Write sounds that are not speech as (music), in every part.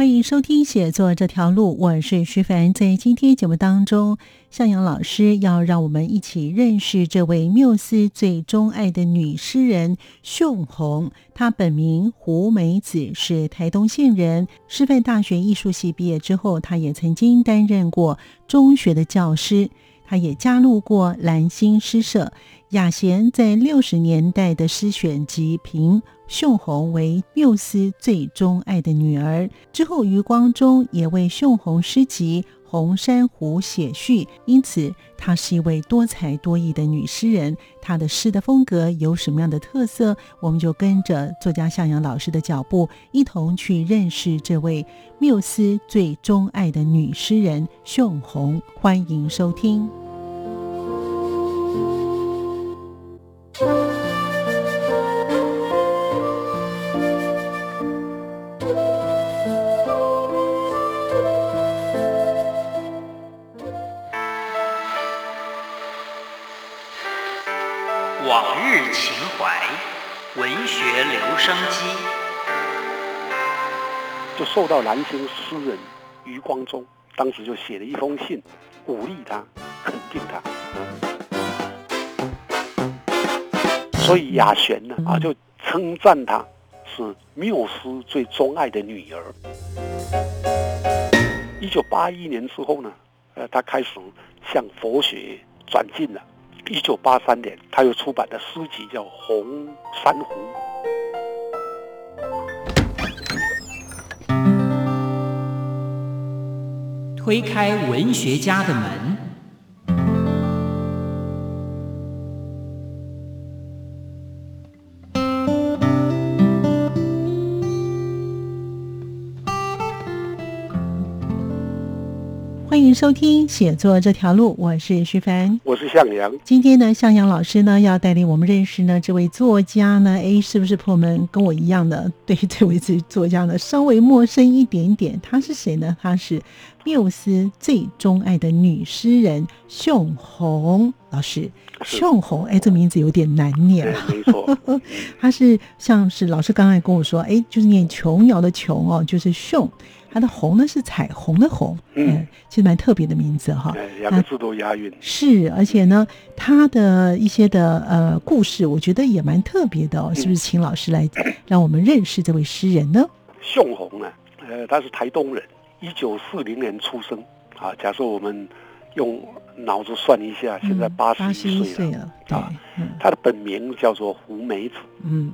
欢迎收听《写作这条路》，我是徐凡。在今天节目当中，向阳老师要让我们一起认识这位缪斯最钟爱的女诗人秀红。她本名胡梅子，是台东县人。师范大学艺术系毕业之后，她也曾经担任过中学的教师。她也加入过蓝星诗社。雅贤在六十年代的诗选集评秀红为缪斯最钟爱的女儿，之后余光中也为秀红诗集《红珊瑚》写序，因此她是一位多才多艺的女诗人。她的诗的风格有什么样的特色？我们就跟着作家向阳老师的脚步，一同去认识这位缪斯最钟爱的女诗人秀红。欢迎收听。受到南京诗人余光中，当时就写了一封信，鼓励他，肯定他。所以雅璇呢啊，就称赞她是缪斯最钟爱的女儿。一九八一年之后呢，呃，他开始向佛学转进了。一九八三年，他又出版的诗集叫《红珊瑚》。推开文学家的门。收听写作这条路，我是徐凡，我是向阳。今天呢，向阳老师呢要带领我们认识呢这位作家呢，哎，是不是朋友们跟我一样的对这位作家呢稍微陌生一点点？他是谁呢？他是缪斯最钟爱的女诗人熊红老师。熊红，哎，这名字有点难念啊。没错，(laughs) 他是像是老师刚才跟我说，哎，就是念琼瑶的琼哦，就是秀。它的红呢是彩虹的红，嗯，其实蛮特别的名字哈，两个字都押韵。是，而且呢，他的一些的呃故事，我觉得也蛮特别的哦，是不是？请老师来 (coughs) 让我们认识这位诗人呢？秀红呢，呃，他是台东人，一九四零年出生啊。假设我们用脑子算一下，现在八十一岁了啊。他的本名叫做胡梅子，嗯。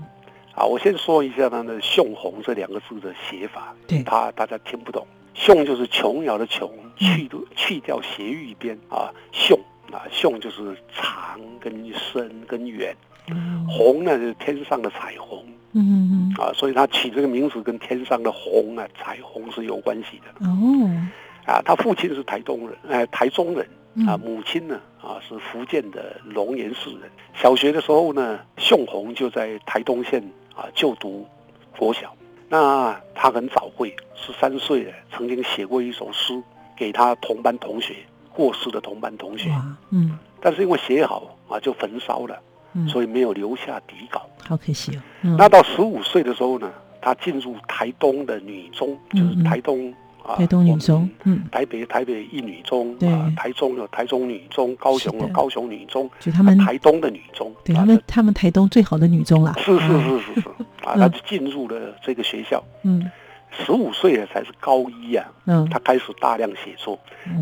啊，我先说一下他的“雄红”这两个字的写法，对，他大家听不懂。“雄”就是琼瑶的“琼”，去去掉斜玉边啊，“雄”啊，“雄”就是长跟深跟远，“红”呢就是天上的彩虹，嗯嗯啊，所以他起这个名字跟天上的红啊，彩虹是有关系的。哦，啊，他父亲是台东人，哎，台中人。啊，母亲呢？啊，是福建的龙岩市人。小学的时候呢，秀红就在台东县啊就读国小。那他很早会，十三岁的曾经写过一首诗给他同班同学过世的同班同学。嗯。但是因为写好啊，就焚烧了，所以没有留下底稿。好可惜哦。那到十五岁的时候呢，他进入台东的女中，就是台东。台东女中，嗯，台北台北一女中，啊，台中有台中女中，高雄有高雄女中，就他们台东的女中，对他们他们台东最好的女中了，是是是是是，啊，他就进入了这个学校，嗯，十五岁才是高一啊，嗯，他开始大量写作，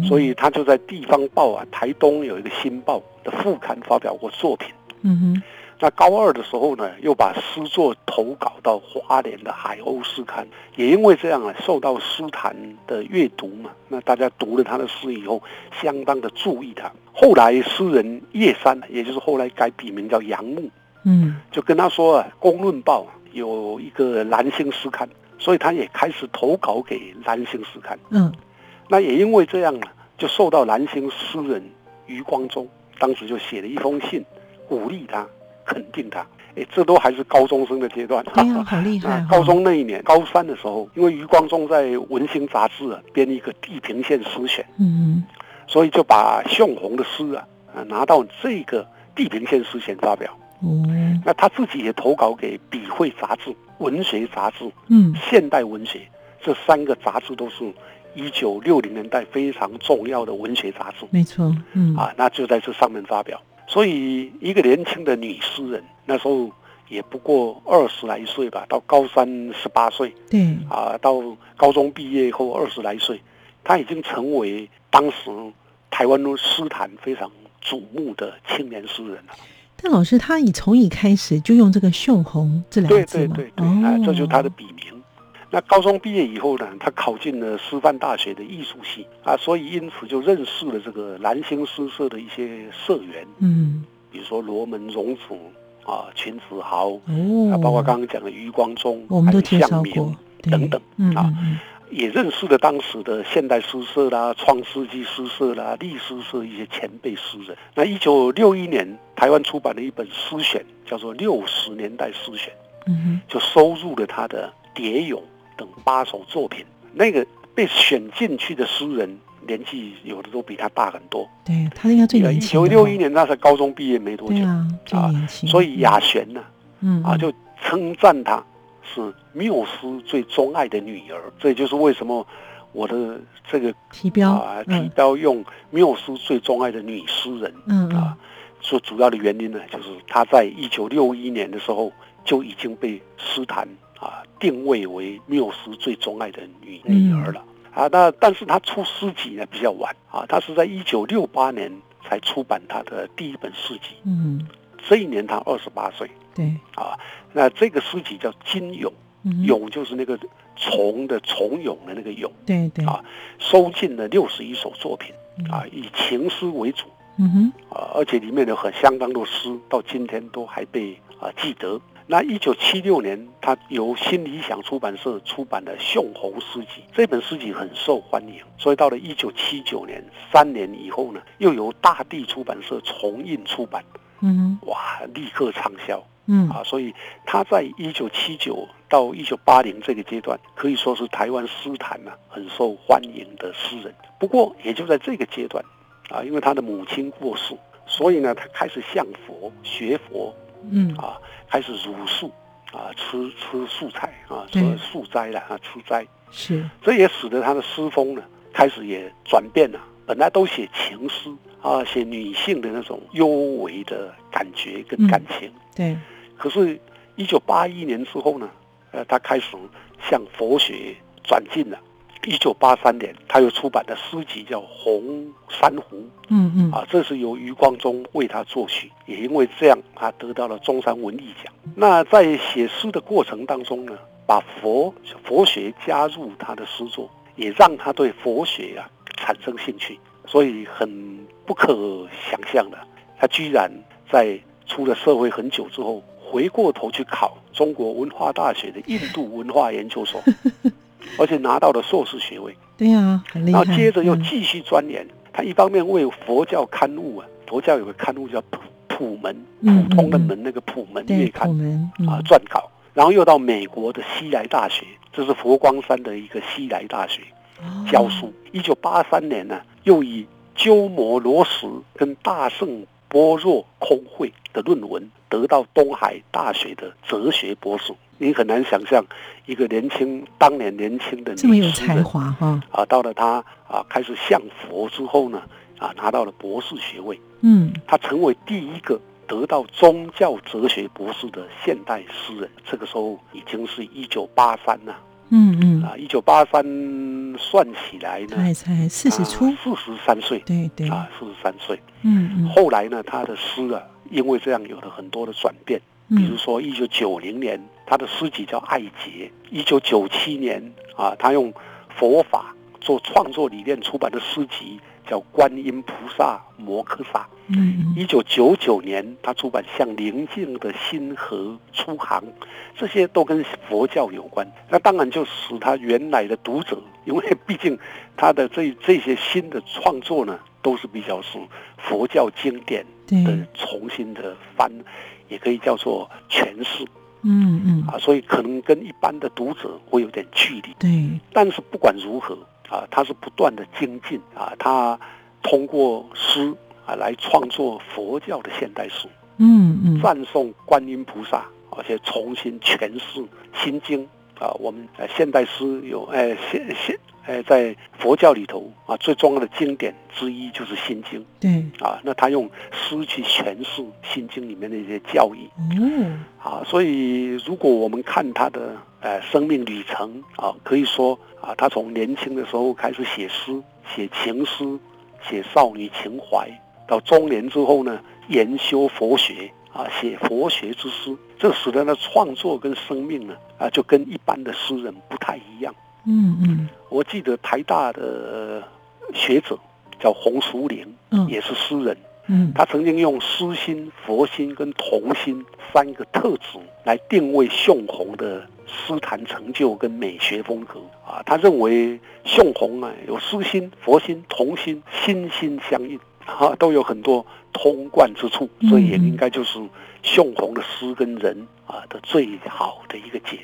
所以他就在地方报啊，台东有一个新报的副刊发表过作品，嗯哼。那高二的时候呢，又把诗作投稿到花莲的海鸥诗刊，也因为这样啊，受到诗坛的阅读嘛，那大家读了他的诗以后，相当的注意他。后来诗人叶山，也就是后来改笔名叫杨牧，嗯就跟他说啊，《公论报》有一个蓝星诗刊，所以他也开始投稿给蓝星诗刊。嗯那也因为这样啊，就受到蓝星诗人余光中当时就写了一封信，鼓励他，肯定他。哎，这都还是高中生的阶段。哎呀，(laughs) 好厉害！高中那一年，高三的时候，因为余光中在《文星》杂志啊编一个地平线诗选，嗯所以就把向红的诗啊啊拿到这个地平线诗选发表。哦那他自己也投稿给《笔会》杂志、《文学》杂志、《嗯现代文学》这三个杂志都是一九六零年代非常重要的文学杂志没错嗯啊，那就在这上面发表。所以一个年轻的女诗人，那时候也不过二十来岁吧，到高三十八岁对啊，到高中毕业后二十来岁，她已经成为当时台湾诗坛非常瞩目的青年诗人了。但老师他以从一开始就用这个秀红这两个字嘛对对对，哦啊，这就是他的笔名。那高中毕业以后呢，他考进了师范大学的艺术系啊，所以因此就认识了这个蓝星诗社的一些社员，嗯。比如说罗门荣子啊、秦子豪哦。啊，包括刚刚讲的余光中，我们都还有向介绍过明，等等嗯啊嗯也认识了当时的现代诗社啦、创世纪诗社啦、历诗社一些前辈诗人。那一九六一年，台湾出版了一本诗选，叫做《六十年代诗选》。嗯就收入了他的《蝶咏》等八首作品。那个被选进去的诗人，年纪有的都比他大很多。对他应该最一年轻的哦九六一年他才高中毕业没多久啊所以雅璇呢嗯嗯啊就称赞他是缪斯最钟爱的女儿。这也就是为什么我的这个提标啊提嗯标用缪斯最钟爱的女诗人嗯啊。最主要的原因呢，就是她在一九六一年的时候就已经被诗坛啊定位为缪斯最钟爱的女女儿了、啊。那但是他出诗集呢比较晚啊，他是在一九六八年才出版他的第一本诗集。嗯这一年他二十八岁对啊。那这个诗集叫《金咏》，嗯咏就是那个虫的虫蛹的那个蛹，对对啊收进了六十一首作品嗯啊，以情诗为主。嗯哼啊，而且里面有很相当多诗，到今天都还被啊记得。那一九七六年，他由新理想出版社出版的《宋侯诗集》，这本诗集很受欢迎，所以到了一九七九年，三年以后呢，又由大地出版社重印出版，嗯哇，立刻畅销嗯啊！所以他在一九七九到一九八零这个阶段，可以说是台湾诗坛呢、很受欢迎的诗人。不过也就在这个阶段啊，因为他的母亲过世，所以呢，他开始向佛学佛嗯啊，开始茹素啊，吃吃素菜啊，对说素斋了啊，吃斋。是这也使得他的诗风呢开始也转变了。本来都写情诗啊，写女性的那种幽微的感觉跟感情，对可是，一九八一年之后呢，呃，他开始向佛学转进了。一九八三年，他又出版的诗集叫《红珊瑚。嗯嗯》啊，这是由余光中为他作曲，也因为这样，他得到了中山文艺奖。那在写诗的过程当中呢，把佛佛学加入他的诗作，也让他对佛学啊产生兴趣，所以很不可想象的，他居然在出了社会很久之后，回过头去考中国文化大学的印度文化研究所，(laughs) 而且拿到了硕士学位，对呀很厉害，然后接着又嗯继续钻研。他一方面为佛教刊物啊，佛教有个刊物叫普普门，嗯普通的门那个普门月刊啊嗯撰稿，然后又到美国的西来大学，这是佛光山的一个西来大学哦教书。一九八三年呢，又以鸠摩罗什跟大圣般若空会的论文得到东海大学的哲学博士。你很难想象一个年轻当年年轻的这么有才华哈。啊，到了他啊开始向佛之后呢，啊拿到了博士学位，嗯。他成为第一个得到宗教哲学博士的现代诗人。这个时候已经是一九八三了。嗯嗯。啊，一九八三算起来呢，才才四十出四十三岁。对对。啊，四十三岁。嗯嗯。后来呢，他的诗啊，因为这样有了很多的转变。比如嗯。说，一九九零年，他的诗集叫《爱结》；一九九七年啊，他用佛法做创作理念出版的诗集叫《观音菩萨摩诃萨》。嗯一九九九年，他出版《向宁静的心河出航》，这些都跟佛教有关。那当然就使他原来的读者，因为毕竟他的这这些新的创作呢，都是比较是佛教经典对，的重新的翻，也可以叫做诠释嗯嗯啊，所以可能跟一般的读者会有点距离。对，但是不管如何啊，他是不断的精进啊，他通过诗啊来创作佛教的现代诗，嗯嗯赞颂观音菩萨，而且重新诠释《心经》啊。我们呃现代诗有呃现现呃在佛教里头啊最重要的经典之一就是《心经对，》啊。那他用诗去诠释《心经》里面的一些教义嗯，啊。所以如果我们看他的呃生命旅程啊，可以说啊，他从年轻的时候开始写诗，写情诗，写少女情怀，到中年之后呢，研修佛学啊，写佛学之诗，这使得他创作跟生命呢啊，就跟一般的诗人不太一样。嗯嗯。我记得台大的呃学者叫洪淑玲，嗯。也是诗人，嗯，他曾经用诗心、佛心跟童心三个特质来定位宋弘的诗坛成就跟美学风格。啊。他认为宋弘啊有诗心、佛心、童心，心心相印啊，都有很多通贯之处，所以也应该就是宋弘的诗跟人啊的最好的一个解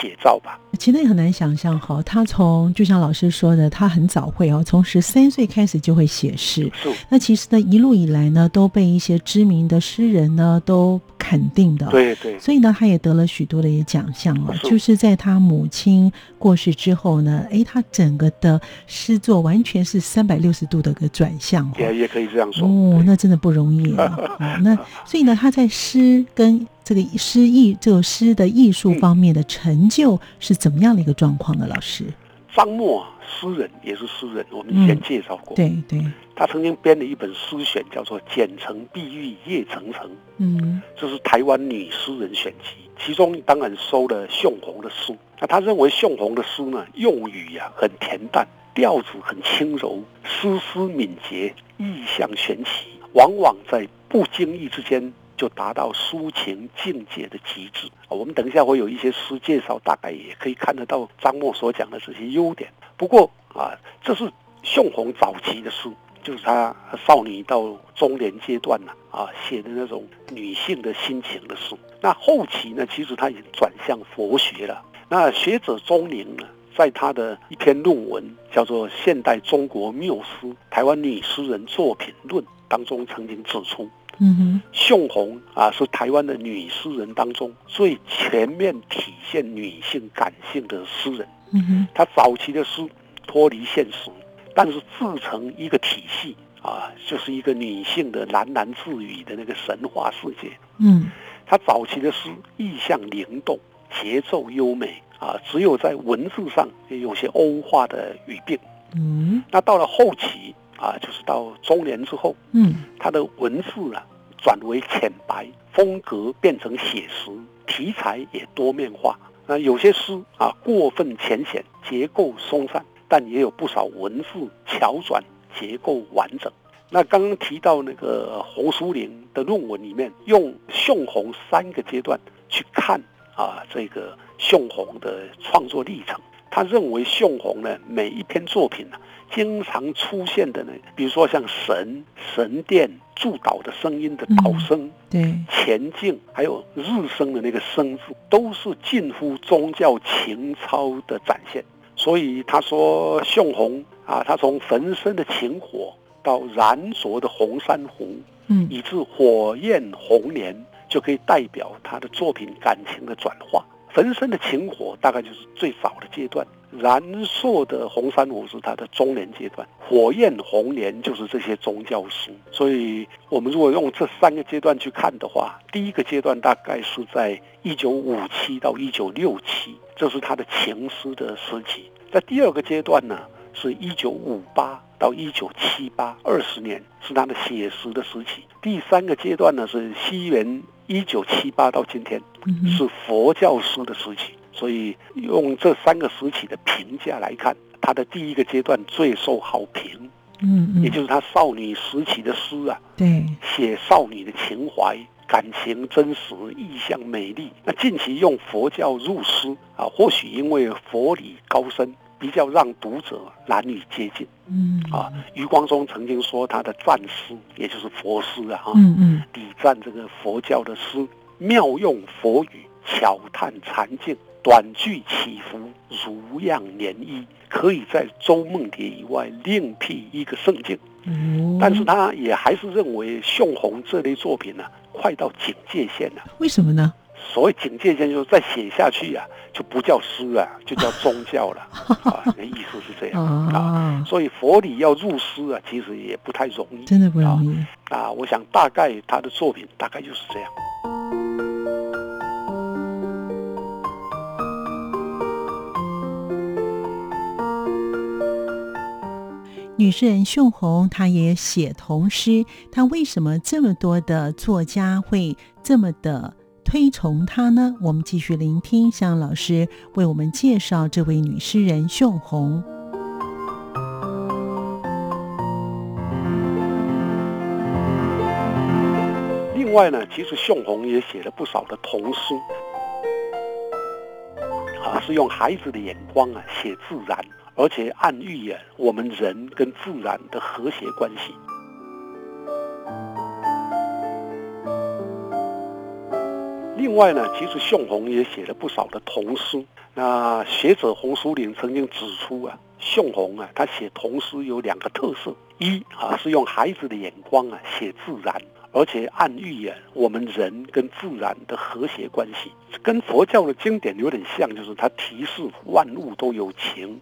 写照吧。其实也很难想象哈，他从就像老师说的，他很早会哦，从十三岁开始就会写诗。那其实呢，一路以来呢，都被一些知名的诗人呢都肯定的。。对对，所以呢，他也得了许多的一奖项哦。就是在他母亲过世之后呢，哎，他整个的诗作完全是三百六十度的一个转向哦。也也可以这样说。哦，那真的不容易啊！哦，那所以呢，他在诗跟这个诗意这首诗的艺术方面的成就是怎么样的一个状况呢？老师，张默啊，诗人也是诗人，我们以前介绍过。对对，他曾经编了一本诗选，叫做《简城碧玉夜层层》，嗯这是台湾女诗人选集，其中当然收了宋红的诗。那他认为宋红的诗呢，用语呀、很恬淡，调子很轻柔，丝丝敏捷，意象玄奇，往往在不经意之间就达到抒情境界的极致。我们等一下会有一些诗介绍，大概也可以看得到张默所讲的这些优点。不过啊，这是宋弘早期的诗，就是他少女到中年阶段呢啊写的那种女性的心情的诗。那后期呢，其实他已经转向佛学了。那学者钟宁呢，在他的一篇论文叫做《现代中国缪斯：台湾女诗人作品论》当中，曾经指出，嗯哼，宋红啊是台湾的女诗人当中最全面体现女性感性的诗人。嗯哼，她早期的诗脱离现实，但是自成一个体系啊，就是一个女性的喃喃自语的那个神话世界。嗯她早期的诗意象灵动，节奏优美啊，只有在文字上有些欧化的语病。嗯那到了后期啊，就是到中年之后，嗯他的文字啊转为浅白，风格变成写实，题材也多面化。那有些诗啊过分浅显，结构松散，但也有不少文字巧转，结构完整。那刚刚提到那个洪淑玲的论文里面，用宋红三个阶段去看啊这个宋红的创作历程。他认为宋红呢每一篇作品呢、经常出现的呢，比如说像神、神殿、祝祷的声音的祷声、对，前进，还有日升的那个升字，都是近乎宗教情操的展现。所以他说，宋红啊，他从焚身的情火到燃灼的红珊瑚，嗯以至火焰红莲，就可以代表他的作品感情的转化。焚身的情火大概就是最早的阶段，燃烁的红珊瑚是他的中年阶段，火焰红莲就是这些宗教诗。所以，我们如果用这三个阶段去看的话，第一个阶段大概是在一九五七到一九六七，这是他的情诗的时期。在第二个阶段呢，是一九五八到一九七八，二十年是他的写实的时期。第三个阶段呢是西元一九七八到今天，是佛教诗的时期。所以用这三个时期的评价来看，他的第一个阶段最受好评，嗯嗯，也就是他少女时期的诗啊，对，写少女的情怀、感情真实、意象美丽。那近期用佛教入诗啊，或许因为佛理高深，比较让读者难以接近嗯啊。余光中曾经说他的赞诗，也就是佛诗啊，哈，嗯嗯礼赞这个佛教的诗，妙用佛语，巧探禅境，短句起伏，如样涟漪，可以在周梦蝶以外另辟一个圣境。哦，但是他也还是认为宋红这类作品呢、快到警戒线了。为什么呢？所谓警戒线，就是再写下去啊，就不叫诗啊，就叫宗教了 (laughs) 啊。那意思是这样啊。啊，所以佛理要入诗啊，其实也不太容易。真的不容易。啊，我想大概他的作品大概就是这样。女诗人秀红，她也写童诗，她为什么这么多的作家会这么的推崇她呢？我们继续聆听向老师为我们介绍这位女诗人秀红。另外呢，其实宋红也写了不少的童诗，啊，是用孩子的眼光啊写自然，而且暗喻啊我们人跟自然的和谐关系。另外呢，其实宋红也写了不少的童诗。那学者洪淑玲曾经指出啊，宋红啊，他写童诗有两个特色：一啊是用孩子的眼光啊写自然，而且暗喻啊我们人跟自然的和谐关系，跟佛教的经典有点像，就是他提示万物都有情，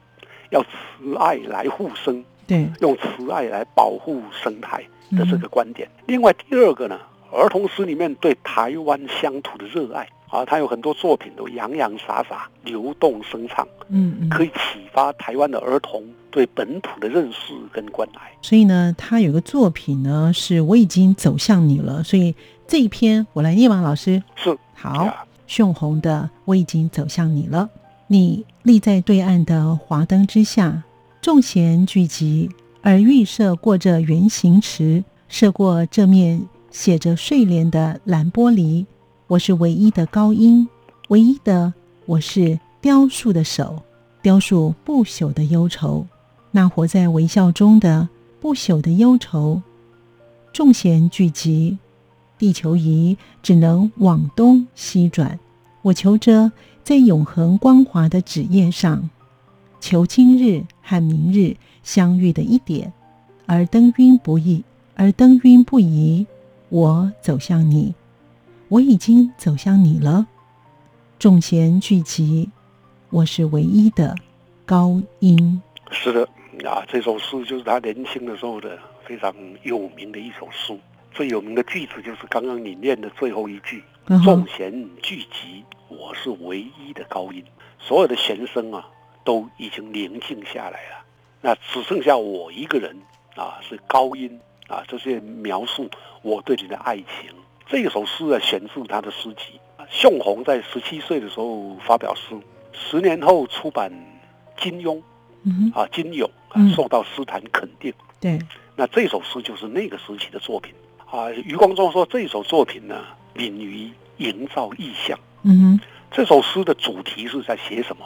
要慈爱来护生，对，用慈爱来保护生态的这嗯个观点。另外第二个呢，儿童诗里面对台湾乡土的热爱啊，他有很多作品都洋洋洒洒、流动生畅，嗯嗯，可以启发台湾的儿童对本土的认识跟关爱。所以呢，他有个作品呢，是我已经走向你了。所以这一篇我来念吧，老师。是好，啊，熊红的我已经走向你了。你立在对岸的华灯之下，众弦聚集，而预设过这圆形池，射过这面写着睡莲的蓝玻璃。我是唯一的高音，唯一的我是雕塑的手，雕塑不朽的忧愁，那活在微笑中的不朽的忧愁。众弦聚集，地球仪只能往东西转。我求着在永恒光滑的纸页上，求今日和明日相遇的一点，而灯晕不易，而灯晕不移。我走向你，我已经走向你了。众弦聚集，我是唯一的高音。是的啊，这首诗就是他年轻的时候的非常有名的一首诗。最有名的句子就是刚刚你念的最后一句：“众弦聚集，我是唯一的高音。”所有的弦声啊，都已经宁静下来了，那只剩下我一个人啊，是高音啊。这些描述我对你的爱情。这首诗啊，选自他的诗集。宋红在十七岁的时候发表诗，十年后出版金庸嗯，啊，金勇啊嗯受到诗坛肯定。对，那这首诗就是那个时期的作品啊。余光中说这首作品呢，敏于营造意象。嗯哼，这首诗的主题是在写什么？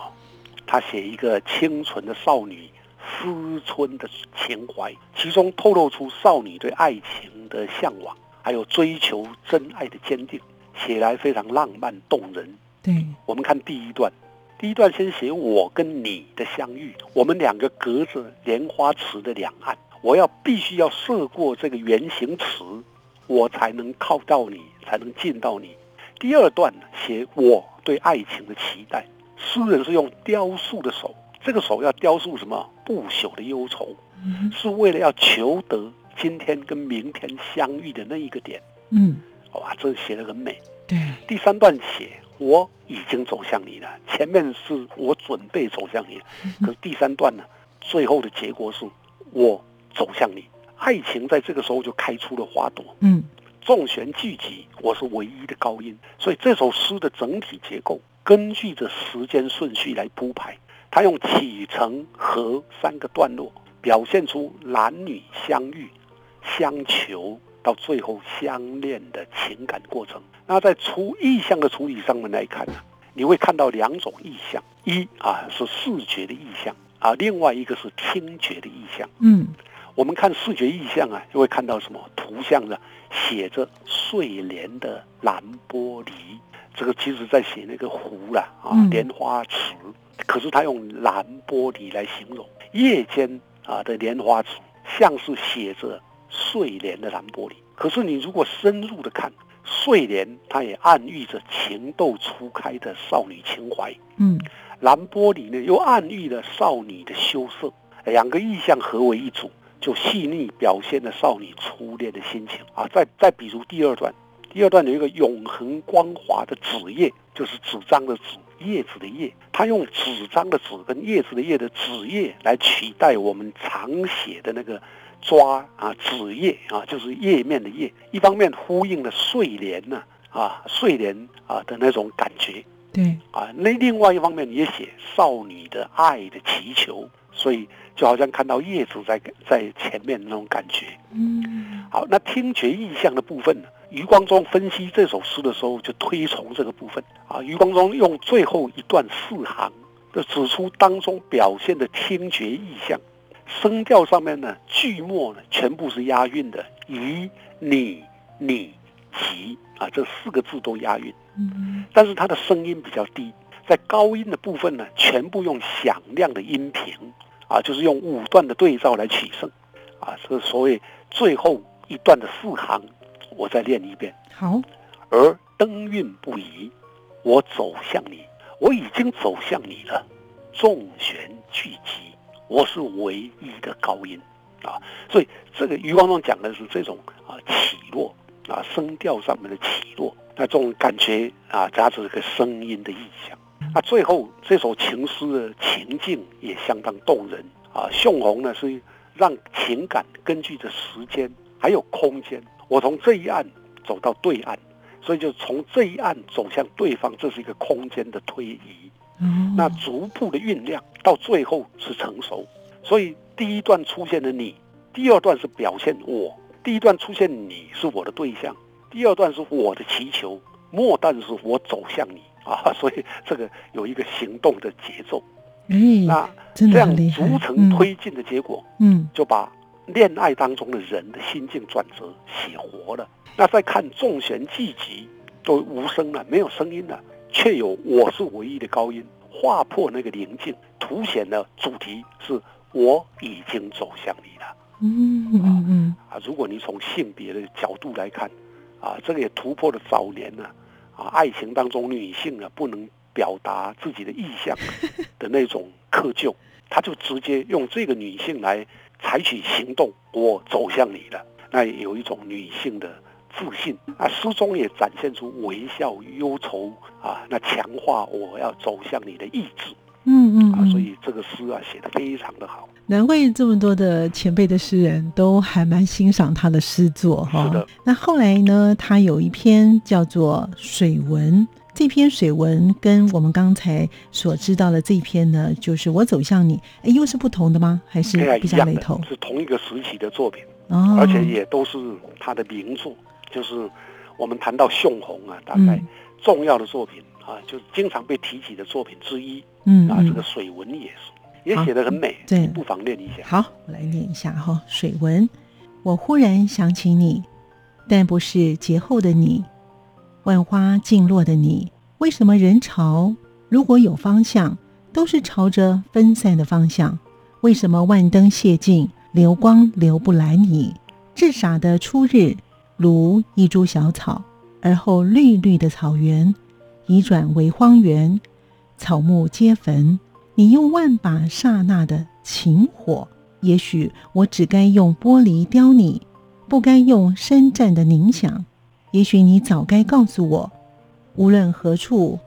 他写一个清纯的少女思春的情怀，其中透露出少女对爱情的向往，还有追求真爱的坚定，写来非常浪漫动人。对，我们看第一段，第一段先写我跟你的相遇，我们两个隔着莲花池的两岸，我要必须要涉过这个圆形池，我才能靠到你，才能见到你。第二段写我对爱情的期待，诗人是用雕塑的手，这个手要雕塑什么？不朽的忧愁，嗯是为了要求得今天跟明天相遇的那一个点。嗯，哇，这写得很美。对，第三段写我已经走向你了，前面是我准备走向你，可是第三段呢，最后的结果是我走向你，爱情在这个时候就开出了花朵，嗯。众弦聚集，我是唯一的高音，所以这首诗的整体结构根据着时间顺序来铺排，它用起承和三个段落，表现出男女相遇、相求到最后相恋的情感过程。那在处意象的处理上面来看呢，你会看到两种意象，一啊是视觉的意象啊，另外一个是听觉的意象。嗯我们看视觉意象啊，就会看到什么图像呢？写着睡莲的蓝玻璃，这个其实在写那个湖啦啊嗯，莲花池，可是他用蓝玻璃来形容。夜间啊的莲花池，像是写着睡莲的蓝玻璃。可是你如果深入的看，睡莲它也暗喻着情窦初开的少女情怀，嗯。蓝玻璃呢又暗喻了少女的羞涩，两个意象合为一组，就细腻表现了少女初恋的心情啊。再再比如第二段，第二段有一个永恒光滑的纸叶，就是纸张的纸，叶子的叶，它用纸张的纸跟叶子的叶的纸叶来取代我们常写的那个抓啊纸叶啊，就是页面的页，一方面呼应了睡莲呢啊睡莲啊的那种感觉。对，啊，那另外一方面也写少女的爱的祈求，所以就好像看到叶子在在前面那种感觉。嗯好，那听觉意象的部分呢？余光中分析这首诗的时候，就推崇这个部分啊。余光中用最后一段四行，就指出当中表现的听觉意象，声调上面呢，句末呢全部是押韵的，以、你、你、及啊这四个字都押韵。嗯但是它的声音比较低，在高音的部分呢，全部用响亮的音频啊，就是用五段的对照来取胜啊，这是所谓最后一段的四行，我再练一遍。好，而灯韵不移，我走向你，我已经走向你了，众弦聚集，我是唯一的高音啊，所以这个余光中讲的是这种啊起落啊声调上面的起落，那这种感觉啊夹着一个声音的意象。那最后这首情诗的情境也相当动人啊，宋红呢是让情感根据着时间还有空间，我从这一岸走到对岸，所以就从这一岸走向对方，这是一个空间的推移。嗯，那逐步的酝酿，到最后是成熟。所以第一段出现了你，第二段是表现我，第一段出现你是我的对象，第二段是我的祈求，末段是我走向你 (laughs) 啊。所以这个有一个行动的节奏。嗯，那这样逐层推进的结果，嗯，就把恋爱当中的人的心境转折写活了。那再看众弦聚集，都无声了，没有声音了，却有我是唯一的高音，划破那个宁静，凸显了主题是我已经走向你了嗯嗯嗯啊！如果你从性别的角度来看，啊，这个也突破了早年呢啊爱情当中女性啊不能表达自己的意向 (laughs) 的那种窠臼，他就直接用这个女性来采取行动，我走向你了，那有一种女性的自信啊。诗中也展现出微笑、忧愁啊，那强化我要走向你的意志啊，嗯嗯啊，所以这个诗啊写得非常的好。难怪这么多的前辈的诗人都还蛮欣赏他的诗作哈。是的。那后来呢，他有一篇叫做《水文》，这篇水文跟我们刚才所知道的这一篇呢，就是我走向你，哎，又是不同的吗？还是比较雷同？，是同一个时期的作品，哦，而且也都是他的名作。就是我们谈到宋红啊，大概嗯重要的作品啊，就是经常被提起的作品之一啊。嗯啊这个水文也是，也好写得很美，对不妨念一下。好，我来念一下哈。水文，我忽然想起你，但不是节后的你，万花尽落的你。为什么人潮如果有方向，都是朝着分散的方向？为什么万灯谢尽，流光流不来你？至傻的初日，如一株小草，而后绿绿的草原，已转为荒原，草木皆焚。你用万把刹那的情火，也许我只该用玻璃雕你，不该用深湛的凝想。也许你早该告诉我，无论何处，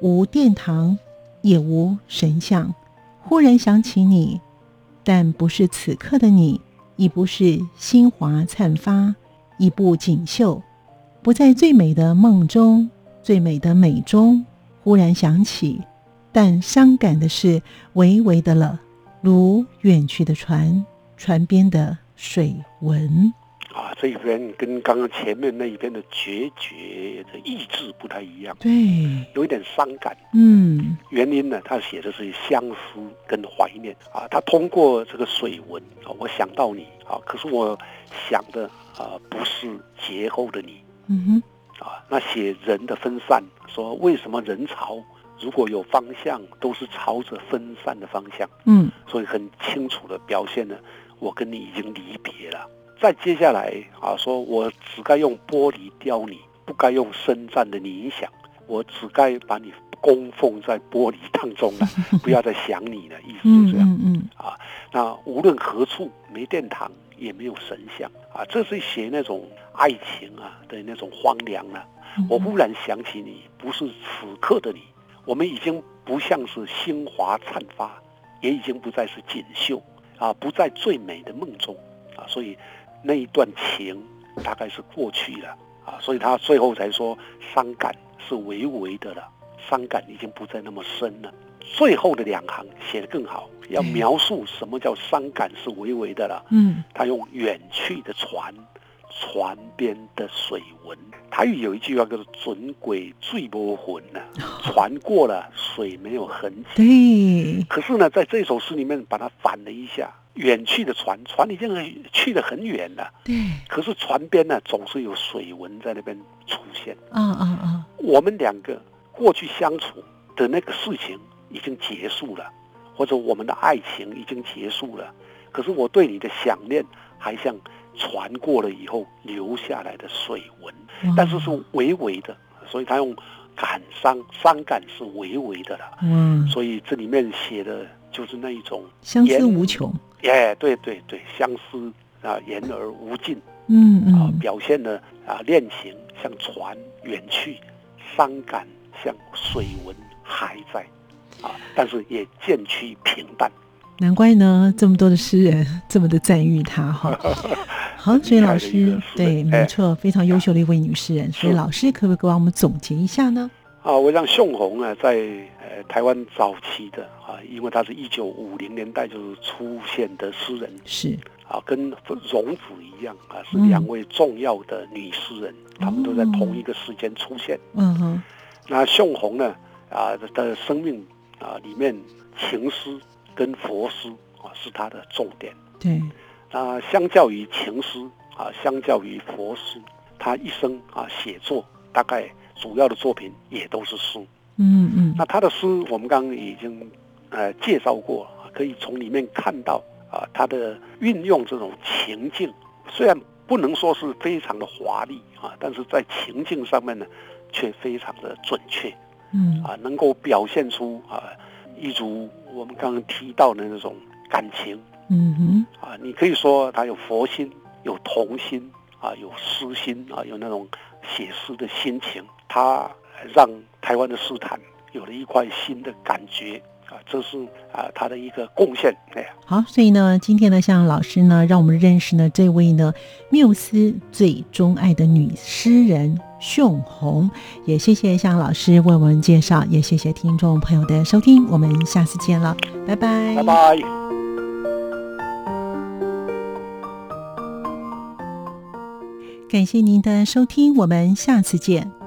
无殿堂，也无神像。忽然想起你，但不是此刻的你，已不是新华灿发，一部锦绣，不在最美的梦中，最美的美中。忽然想起。但伤感的是，微微的了，如远去的船，船边的水纹。啊，这一篇跟刚刚前面那一篇的决绝的意志不太一样，对，有一点伤感。嗯原因呢，他写的是相思跟怀念啊。他通过这个水文啊，我想到你啊，可是我想的啊不是劫后的你嗯哼，啊。那写人的分散，说为什么人潮如果有方向，都是朝着分散的方向，嗯所以很清楚的表现了我跟你已经离别了。再接下来啊，说我只该用玻璃雕你，不该用深湛的冥想，我只该把你供奉在玻璃当中了，(laughs) 不要再想你了，意思嗯就这样。嗯嗯，那无论何处，没殿堂也没有神像啊，这是写那种爱情啊的那种荒凉啊。嗯我忽然想起你，不是此刻的你，我们已经不像是星华灿发，也已经不再是锦绣啊，不在最美的梦中啊，所以那一段情大概是过去了啊，所以他最后才说伤感是微微的了，伤感已经不再那么深了。最后的两行写得更好，要描述什么叫伤感是微微的了。嗯他用远去的船，船边的水纹。台语有一句话叫做“准鬼醉波魂”呐，船过了，水没有痕迹。对，可是呢，在这首诗里面把它反了一下，远去的船，船已经去得很远了，对，可是船边呢总是有水纹在那边出现。啊啊啊，我们两个过去相处的那个事情已经结束了，或者我们的爱情已经结束了，可是我对你的想念还像船过了以后留下来的水纹，但是是微微的，所以他用感伤伤感是微微的了，嗯，所以这里面写的就是那一种，相思无穷。耶，对对对，相思啊，言而无尽。嗯啊，嗯，表现了啊恋情像船远去，伤感像水纹还在，啊，但是也渐趋平淡。难怪呢，这么多的诗人 (laughs) 这么的赞誉她哈。(laughs) 好，所以老师对，没错，非常优秀的一位女诗人。所以老师可不可以给我们总结一下呢？啊，我让宋红啊，在呃台湾早期的啊，因为她是一九五零年代就是出现的诗人是，啊，跟荣子一样啊，是嗯两位重要的女诗人，她们都在同一个时间出现。嗯哼，那宋红呢啊的生命啊里面情诗跟佛诗啊是他的重点。对，那相较于情诗啊，相较于佛诗，他一生啊写作大概主要的作品也都是诗。嗯嗯，那他的诗我们刚刚已经呃介绍过了，可以从里面看到啊他的运用这种情境，虽然不能说是非常的华丽啊，但是在情境上面呢，却非常的准确嗯啊，能够表现出啊一如我们刚刚提到的那种感情。嗯哼，啊，你可以说他有佛心，有童心啊，有诗心啊，有那种写诗的心情，他让台湾的诗坛有了一块新的感觉啊，这是啊他的一个贡献。哎呀，好，所以呢，今天呢，向老师呢，让我们认识呢这位呢缪斯最钟爱的女诗人熊红，也谢谢向老师为我们介绍，也谢谢听众朋友的收听，我们下次见了，拜拜，拜拜。感谢您的收听，我们下次见。